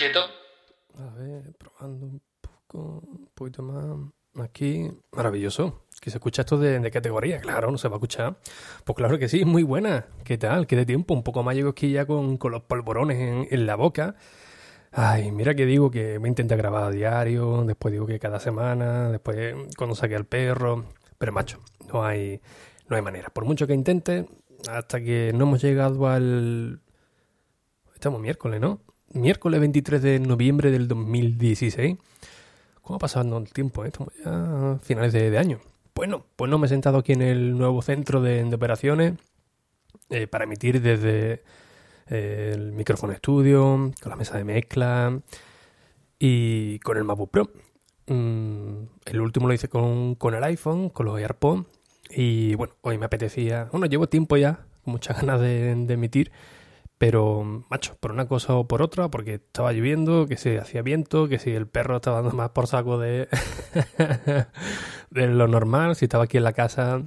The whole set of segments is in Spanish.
Quieto. A ver, probando un poco, un poquito más. Aquí, maravilloso. Que se escucha esto de, de categoría, claro, no se va a escuchar. Pues claro que sí, muy buena. ¿Qué tal? ¿Qué de tiempo? Un poco más llego aquí ya con, con los polvorones en, en la boca. Ay, mira que digo que me intenta grabar a diario, después digo que cada semana, después cuando saque al perro. Pero macho, no hay, no hay manera. Por mucho que intente, hasta que no hemos llegado al... Estamos miércoles, ¿no? Miércoles 23 de noviembre del 2016. ¿Cómo ha pasado el tiempo? eh? Estamos ya a finales de, año. Bueno, pues no me he sentado aquí en el nuevo centro de, operaciones eh, para emitir desde eh, el micrófono estudio, con la mesa de mezcla y con el MacBook Pro. Mm, el último lo hice con, con el iPhone, con los AirPods. Y bueno, hoy me apetecía. Bueno, llevo tiempo ya, con muchas ganas de emitir. Pero, macho, por una cosa o por otra, porque estaba lloviendo, que si hacía viento, que si el perro estaba dando más por saco de, de lo normal, si estaba aquí en la casa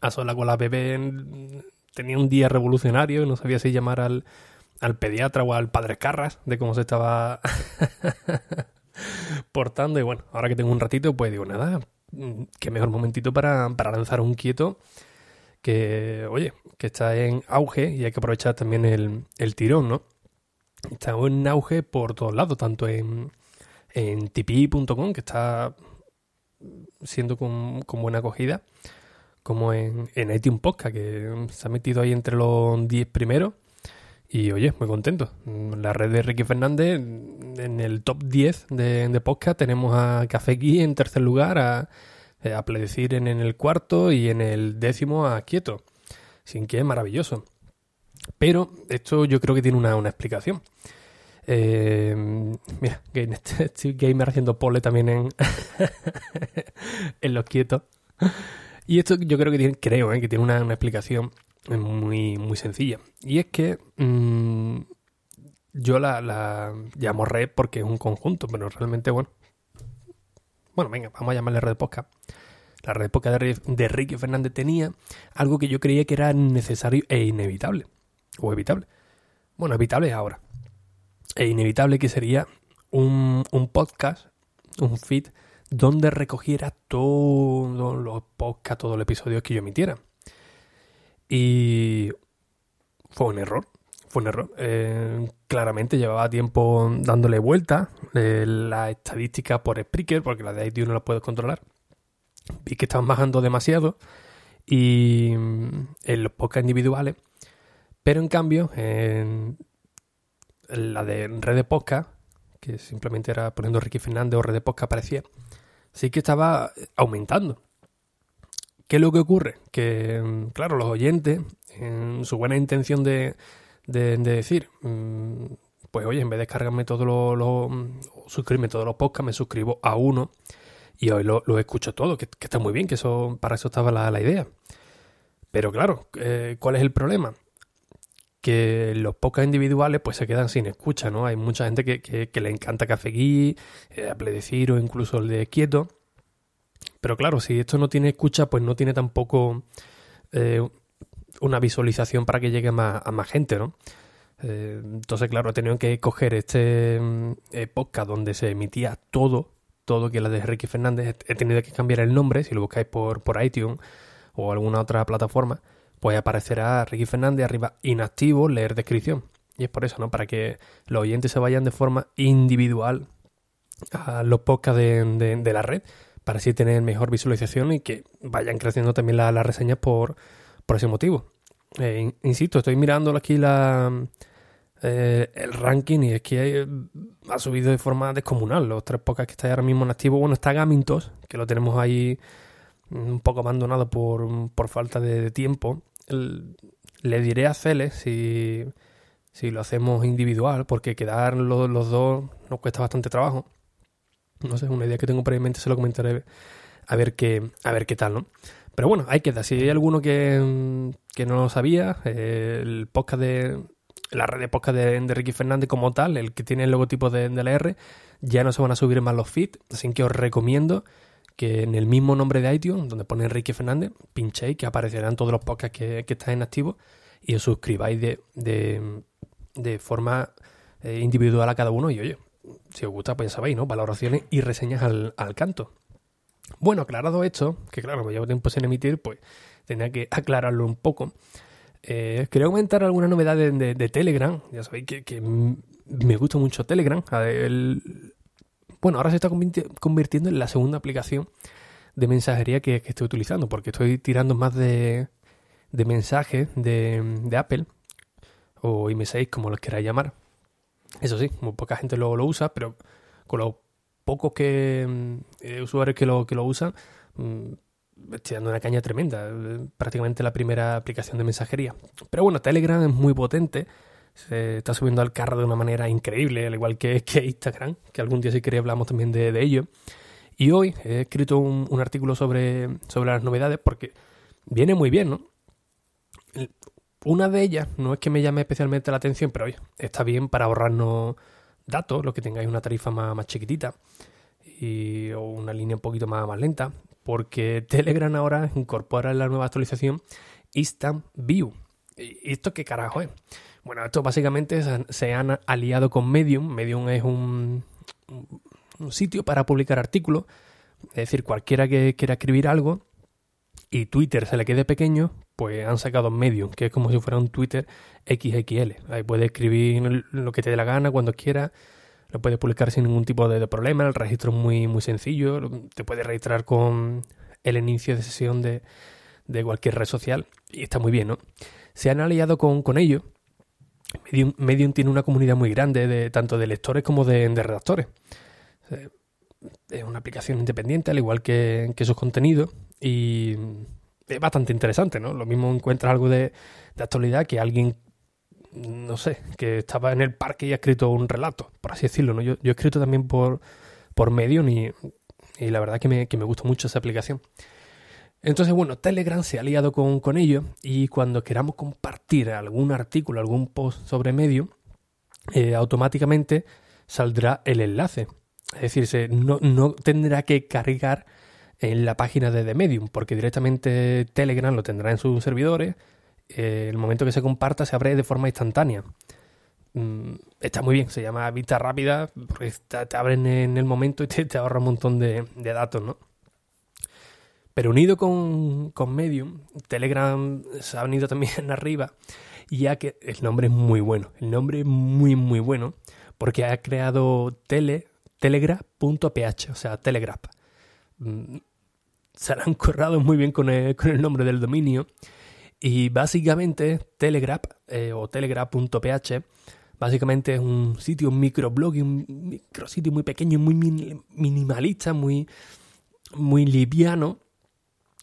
a sola con la bebé, tenía un día revolucionario y no sabía si llamar al, al pediatra o al padre Carras de cómo se estaba portando. Y bueno, ahora que tengo un ratito, pues digo, nada, qué mejor momentito para, para lanzar un quieto que, oye, que está en auge y hay que aprovechar también el, el tirón, ¿no? Está en auge por todos lados, tanto en, en tipi.com, que está siendo con, con, buena acogida, como en, en Podcast, que se ha metido ahí entre los 10 primeros. Y oye, muy contento. La red de Ricky Fernández, en el top 10 de, de podcast, tenemos a Café Gui en tercer lugar, a a Pledecir en, en, el cuarto y en el décimo a Quieto. Sin que es maravilloso. Pero esto yo creo que tiene una, una explicación. Eh, mira, Steve Gamer haciendo pole también en, en los quietos. Y esto yo creo que tiene, creo, eh, que tiene una, una, explicación muy, muy sencilla. Y es que mmm, yo la, la llamo red porque es un conjunto, pero realmente, bueno, bueno, venga, vamos a llamarle red podcast. La red podcast de, Ricky Fernández tenía algo que yo creía que era necesario e inevitable. O evitable. Bueno, evitable ahora. E inevitable que sería un, un podcast, un feed, donde recogiera todos los podcasts, todos los episodios que yo emitiera. Y fue un error. Fue un error. Eh, claramente llevaba tiempo dándole vuelta eh, la estadística por Spreaker, porque la de iTunes no la puedes controlar. Vi que estaban bajando demasiado y en los podcasts individuales, pero en cambio en, la de red de podcast, que simplemente era poniendo Ricky Fernández o red de podcast aparecía, sí que estaba aumentando. ¿Qué es lo que ocurre? Que, claro, los oyentes, en su buena intención de, de, de decir, mmm, pues oye, en vez de descargarme todos los, lo, suscribirme todos los podcasts, me suscribo a uno y hoy lo, escucho todo, que, está muy bien, que eso para eso estaba la, idea. Pero claro, eh, ¿cuál es el problema? Que los podcasts individuales pues se quedan sin escucha, ¿no? Hay mucha gente que, le encanta Café Gui, eh, Apple Decir o incluso el de Quieto. Pero claro, si esto no tiene escucha, pues no tiene tampoco eh, una visualización para que llegue más, a más gente, ¿no? Eh, entonces, claro, he tenido que coger este eh, podcast donde se emitía todo, todo que la de Ricky Fernández. He tenido que cambiar el nombre, si lo buscáis por, por iTunes o alguna otra plataforma, pues aparecerá Ricky Fernández arriba inactivo, leer descripción. Y es por eso, ¿no? Para que los oyentes se vayan de forma individual a los podcasts de, de, de la red, para así tener mejor visualización y que vayan creciendo también las la reseñas por, por ese motivo. Eh, insisto, estoy mirando aquí la, eh, el ranking y es que ha subido de forma descomunal. Los tres podcasts que están ahora mismo en activo. Bueno, está Gamintos, que lo tenemos ahí un poco abandonado por, por falta de, tiempo. Le diré a Cele si, si lo hacemos individual, porque quedar los, los dos nos cuesta bastante trabajo. No sé, una idea que tengo previamente, se lo comentaré a ver qué, a ver qué tal, ¿no? Pero bueno, hay que dar. Si hay alguno que, que no lo sabía, eh, el podcast de. La red de podcast de, de, Ricky Fernández como tal, el que tiene el logotipo de, de la R, ya no se van a subir más los feeds. Así que os recomiendo que en el mismo nombre de iTunes, donde pone Enrique Fernández, pinchéis que aparecerán todos los podcasts que, que están en activo y os suscribáis de, de, de forma eh, individual a cada uno. Y oye, si os gusta, pues ya sabéis, ¿no? Valoraciones y reseñas al, al canto. Bueno, aclarado esto, que claro, me llevo tiempo sin emitir, pues tenía que aclararlo un poco. Eh, quería comentar algunas novedades de, Telegram. Ya sabéis que, me gusta mucho Telegram. El, bueno, ahora se está convirtiendo en la segunda aplicación de mensajería que, estoy utilizando, porque estoy tirando más de, mensajes de, Apple o IM6, como los queráis llamar. Eso sí, muy poca gente lo, lo usa, pero con los pocos que eh, usuarios que lo, que lo usan, mm, estoy dando una caña tremenda. Prácticamente la primera aplicación de mensajería. Pero bueno, Telegram es muy potente se está subiendo al carro de una manera increíble, al igual que, que Instagram, que algún día si queréis hablamos también de, de, ello. Y hoy he escrito un, un, artículo sobre, sobre las novedades porque viene muy bien, ¿no? Una de ellas no es que me llame especialmente la atención, pero oye, está bien para ahorrarnos datos, lo que tengáis una tarifa más, más chiquitita y, o una línea un poquito más, más lenta, porque Telegram ahora incorpora en la nueva actualización Instant View. ¿Y esto qué carajo es? Bueno, esto básicamente se han aliado con Medium. Medium es un, un sitio para publicar artículos. Es decir, cualquiera que quiera escribir algo y Twitter se le quede pequeño, pues han sacado Medium, que es como si fuera un Twitter XXL. Ahí puedes escribir lo que te dé la gana, cuando quieras. Lo puedes publicar sin ningún tipo de, problema. El registro es muy, muy sencillo. Te puedes registrar con el inicio de sesión de, de cualquier red social. Y está muy bien, ¿no? Se han aliado con, con ello Medium, Medium, tiene una comunidad muy grande, de, tanto de lectores como de, de redactores. Es una aplicación independiente, al igual que, que, sus contenidos, y es bastante interesante, ¿no? Lo mismo encuentras algo de, de, actualidad que alguien, no sé, que estaba en el parque y ha escrito un relato, por así decirlo, ¿no? Yo, yo he escrito también por, por Medium y, y la verdad que me, que me gusta mucho esa aplicación. Entonces, bueno, Telegram se ha aliado con, con ello y cuando queramos compartir algún artículo, algún post sobre Medium, eh, automáticamente saldrá el enlace. Es decir, se, no, no, tendrá que cargar en la página de Medium, porque directamente Telegram lo tendrá en sus servidores. Eh, el momento que se comparta se abre de forma instantánea. Mm, está muy bien, se llama vista rápida, porque te, abren en el momento y te, ahorra un montón de, datos, ¿no? Pero unido con, con, Medium, Telegram se ha venido también arriba, ya que el nombre es muy bueno. El nombre es muy, muy bueno, porque ha creado tele, telegraph.ph, o sea, Telegraph. Mm, se han currado muy bien con el, nombre del dominio. Y básicamente, Telegraph eh, o telegraph.ph, básicamente es un sitio, un microblog, un micrositio muy pequeño, muy minimalista, muy, muy liviano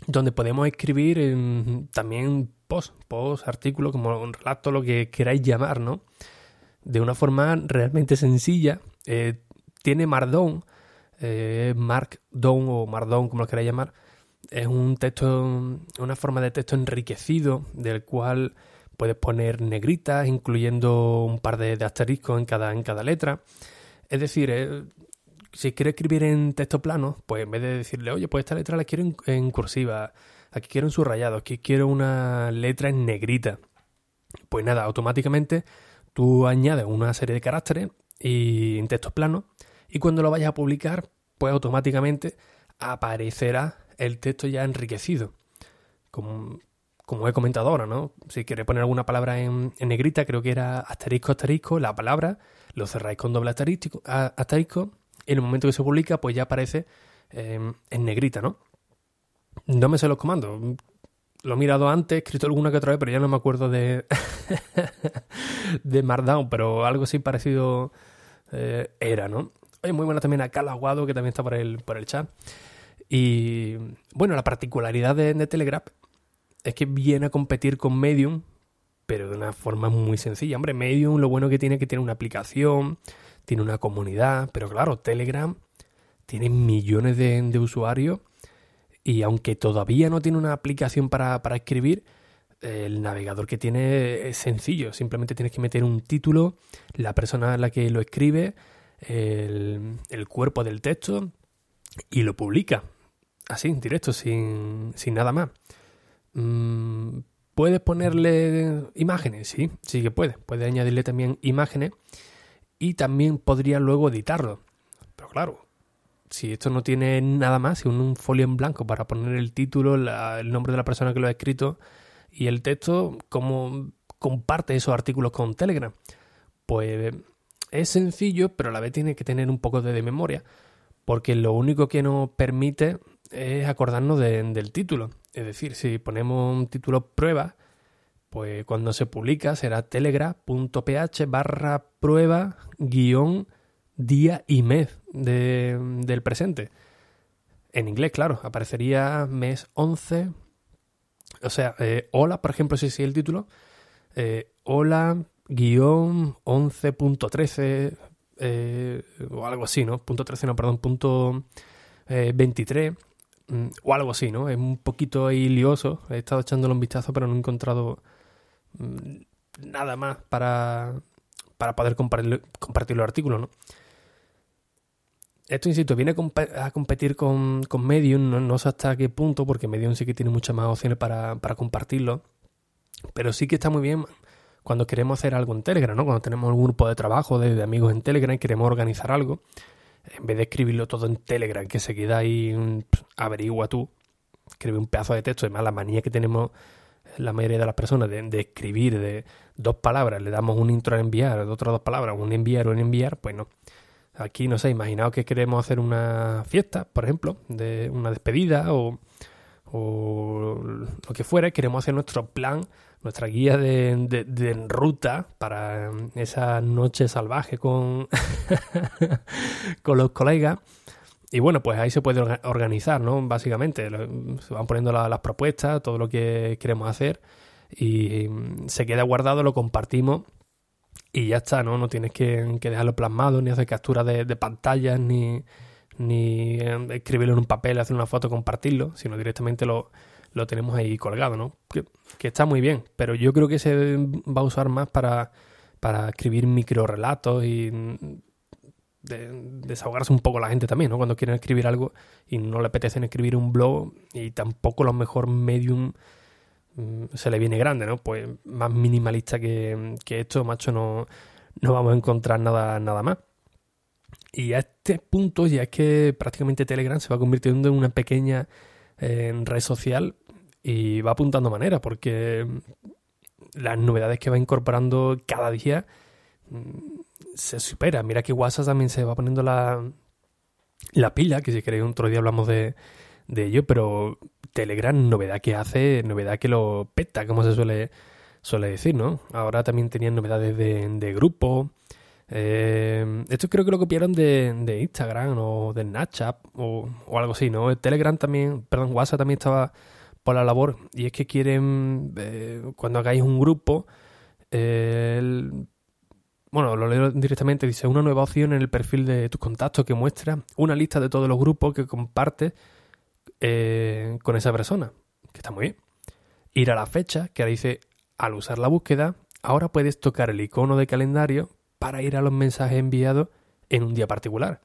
donde podemos escribir también post, post, artículo, como un relato, lo que queráis llamar, ¿no? De una forma realmente sencilla. Eh, tiene Markdown, eh, Markdown o Markdown, como lo queráis llamar. Es un texto, una forma de texto enriquecido, del cual puedes poner negritas, incluyendo un par de, asteriscos en cada, en cada letra. Es decir, eh, si quiero escribir en texto plano, pues en vez de decirle, oye, pues esta letra la quiero en, en cursiva, aquí quiero en subrayado, aquí quiero una letra en negrita, pues nada, automáticamente tú añades una serie de caracteres y en texto plano y cuando lo vayas a publicar, pues automáticamente aparecerá el texto ya enriquecido. Como, como he comentado ahora, ¿no? Si quieres poner alguna palabra en, en, negrita, creo que era asterisco, asterisco, la palabra, lo cerráis con doble asterisco, asterisco en el momento que se publica, pues ya aparece eh, en negrita, ¿no? No me sé los comandos. Lo he mirado antes, he escrito alguna que otra vez, pero ya no me acuerdo de, de Markdown, pero algo así parecido eh, era, ¿no? Oye, muy buena también a Carlos Aguado, que también está por el, por el chat. Y bueno, la particularidad de, de Telegram es que viene a competir con Medium pero de una forma muy sencilla. Hombre, Medium lo bueno que tiene es que tiene una aplicación, tiene una comunidad, pero claro, Telegram tiene millones de, usuarios y aunque todavía no tiene una aplicación para, para escribir, el navegador que tiene es sencillo, simplemente tienes que meter un título, la persona a la que lo escribe, el, cuerpo del texto y lo publica. Así, en directo, sin, nada más. Mm, ¿Puedes ponerle imágenes? Sí, sí que puedes. Puedes añadirle también imágenes y también podría luego editarlo. Pero claro, si esto no tiene nada más, si un, folio en blanco para poner el título, el nombre de la persona que lo ha escrito y el texto, ¿cómo comparte esos artículos con Telegram? Pues es sencillo, pero a la vez tiene que tener un poco de, memoria, porque lo único que nos permite es acordarnos del título. Es decir, si ponemos un título prueba, pues cuando se publica será telegram.ph barra prueba guion día y mes del presente. En inglés, claro, aparecería mes 11. O sea, eh, hola, por ejemplo, si es el título. Eh, hola, guion 11.13 eh, o algo así, ¿no? Punto 13, no, perdón, punto 23 mm, o algo así, ¿no? Es un poquito ahí lioso. He estado echándolo un vistazo, pero no he encontrado mm, nada más para, para poder compartir, compartir los artículos, ¿no? Esto, insisto, viene a competir con, con Medium, no, sé hasta qué punto, porque Medium sí que tiene muchas más opciones para, para compartirlo, pero sí que está muy bien cuando queremos hacer algo en Telegram, ¿no? Cuando tenemos un grupo de trabajo de, amigos en Telegram y queremos organizar algo, en vez de escribirlo todo en Telegram, que se queda ahí, averigua tú, escribe un pedazo de texto, además la manía que tenemos la mayoría de las personas de, escribir de dos palabras, le damos un intro a enviar, otras dos palabras, un enviar o un enviar, pues no. Aquí, no sé, imaginaos que queremos hacer una fiesta, por ejemplo, de una despedida o, o lo que fuera, queremos hacer nuestro plan nuestra guía de, de, ruta para esa noche salvaje con, con los colegas. Y bueno, pues ahí se puede organizar, ¿no? Básicamente, se van poniendo las propuestas, todo lo que queremos hacer y se queda guardado, lo compartimos y ya está, ¿no? No tienes que, dejarlo plasmado, ni hacer capturas de, de pantallas, ni, ni eh, escribirlo en un papel, hacer una foto, compartirlo, sino directamente lo, lo tenemos ahí colgado, ¿no? Que, está muy bien, pero yo creo que se va a usar más para, para escribir micro relatos y desahogarse un poco la gente también, ¿no? Cuando quieren escribir algo y no le apetecen escribir un blog y tampoco lo mejor medium mm, se le viene grande, ¿no? Pues más minimalista que, esto, macho, no, no vamos a encontrar nada, nada más. Y a este punto ya es que prácticamente Telegram se va convirtiendo en una pequeña eh, red social y va apuntando manera porque las novedades que va incorporando cada día mm, se supera. Mira que WhatsApp también se va poniendo la, la pila, que si queréis otro día hablamos de, de ello, pero Telegram, novedad que hace, novedad que lo peta, como se suele, suele decir, ¿no? Ahora también tenían novedades de, de grupo. Eh, esto creo que lo copiaron de, de Instagram o de Snapchat o, o, algo así, ¿no? Telegram también, perdón, WhatsApp también estaba por la labor y es que quieren, eh, cuando hagáis un grupo, bueno, lo leo directamente, dice una nueva opción en el perfil de tus contactos que muestra una lista de todos los grupos que compartes eh, con esa persona, que está muy bien. Ir a la fecha, que ahora dice, al usar la búsqueda, ahora puedes tocar el icono de calendario para ir a los mensajes enviados en un día particular.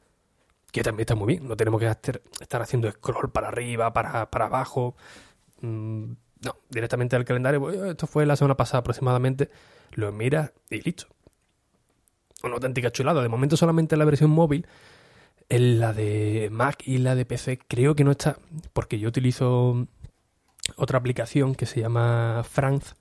Que también está muy bien, no tenemos que estar haciendo scroll para arriba, para, para abajo, Mm, no, directamente al calendario. Pues, esto fue la semana pasada aproximadamente. Lo miras y listo. Una auténtica chulada. De momento solamente la versión móvil. En la de Mac y la de PC creo que no está. Porque yo utilizo otra aplicación que se llama Franz.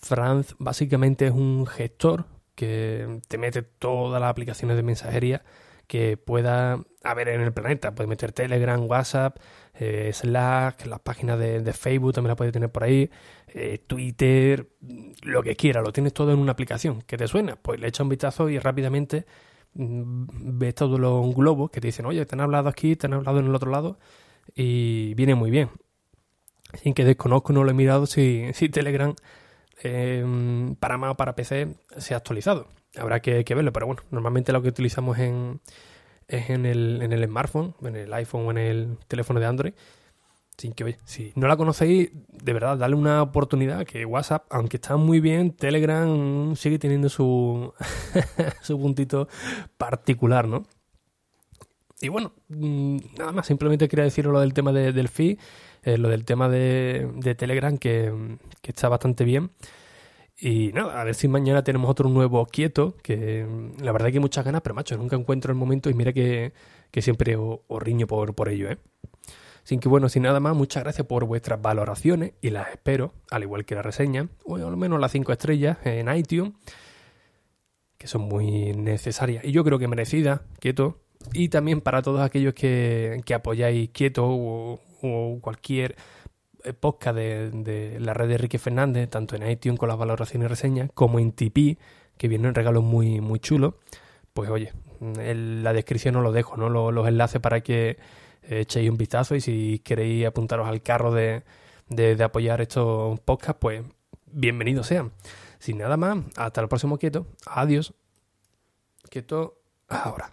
Franz básicamente es un gestor que te mete todas las aplicaciones de mensajería que pueda haber en el planeta. Puedes meter Telegram, WhatsApp, eh, Slack, las páginas de, Facebook también la puedes tener por ahí, eh, Twitter, lo que quiera, lo tienes todo en una aplicación. ¿Qué te suena? Pues le echas un vistazo y rápidamente mm, ves todos los globos que te dicen, oye, te han hablado aquí, te han hablado en el otro lado, y viene muy bien. Sin que desconozco, no lo he mirado si, si Telegram em, para Mac o para PC se ha actualizado. Habrá que, verlo, pero bueno, normalmente lo que utilizamos en, es en el, en el smartphone, en el iPhone o en el teléfono de Android. Sin que, si no la conocéis, de verdad, dale una oportunidad. Que WhatsApp, aunque está muy bien, Telegram sigue teniendo su, su puntito particular, ¿no? Y bueno, mm, nada más, simplemente quería decir lo del tema del feed, eh, lo del tema de, Telegram, que, está bastante bien. Y nada, a ver si mañana tenemos otro nuevo quieto, que la verdad que hay muchas ganas, pero macho, nunca encuentro el momento y mira que, siempre os, riño por, por ello, ¿eh? Sin que bueno, sin nada más, muchas gracias por vuestras valoraciones y las espero, al igual que la reseña, o al menos las 5 estrellas en iTunes, que son muy necesarias y yo creo que merecidas, quieto, y también para todos aquellos que, apoyáis Quieto o, cualquier podcast de, la red de Enrique Fernández, tanto en iTunes con las valoraciones y reseñas, como en Tipeee, que vienen regalos muy, muy chulos, pues oye, en la descripción os lo dejo, ¿no? Los, enlaces para que eh, echéis un vistazo y si queréis apuntaros al carro de, de, de apoyar estos podcasts, pues bienvenidos sean. Sin nada más, hasta el próximo Quieto. Adiós. Quieto ahora.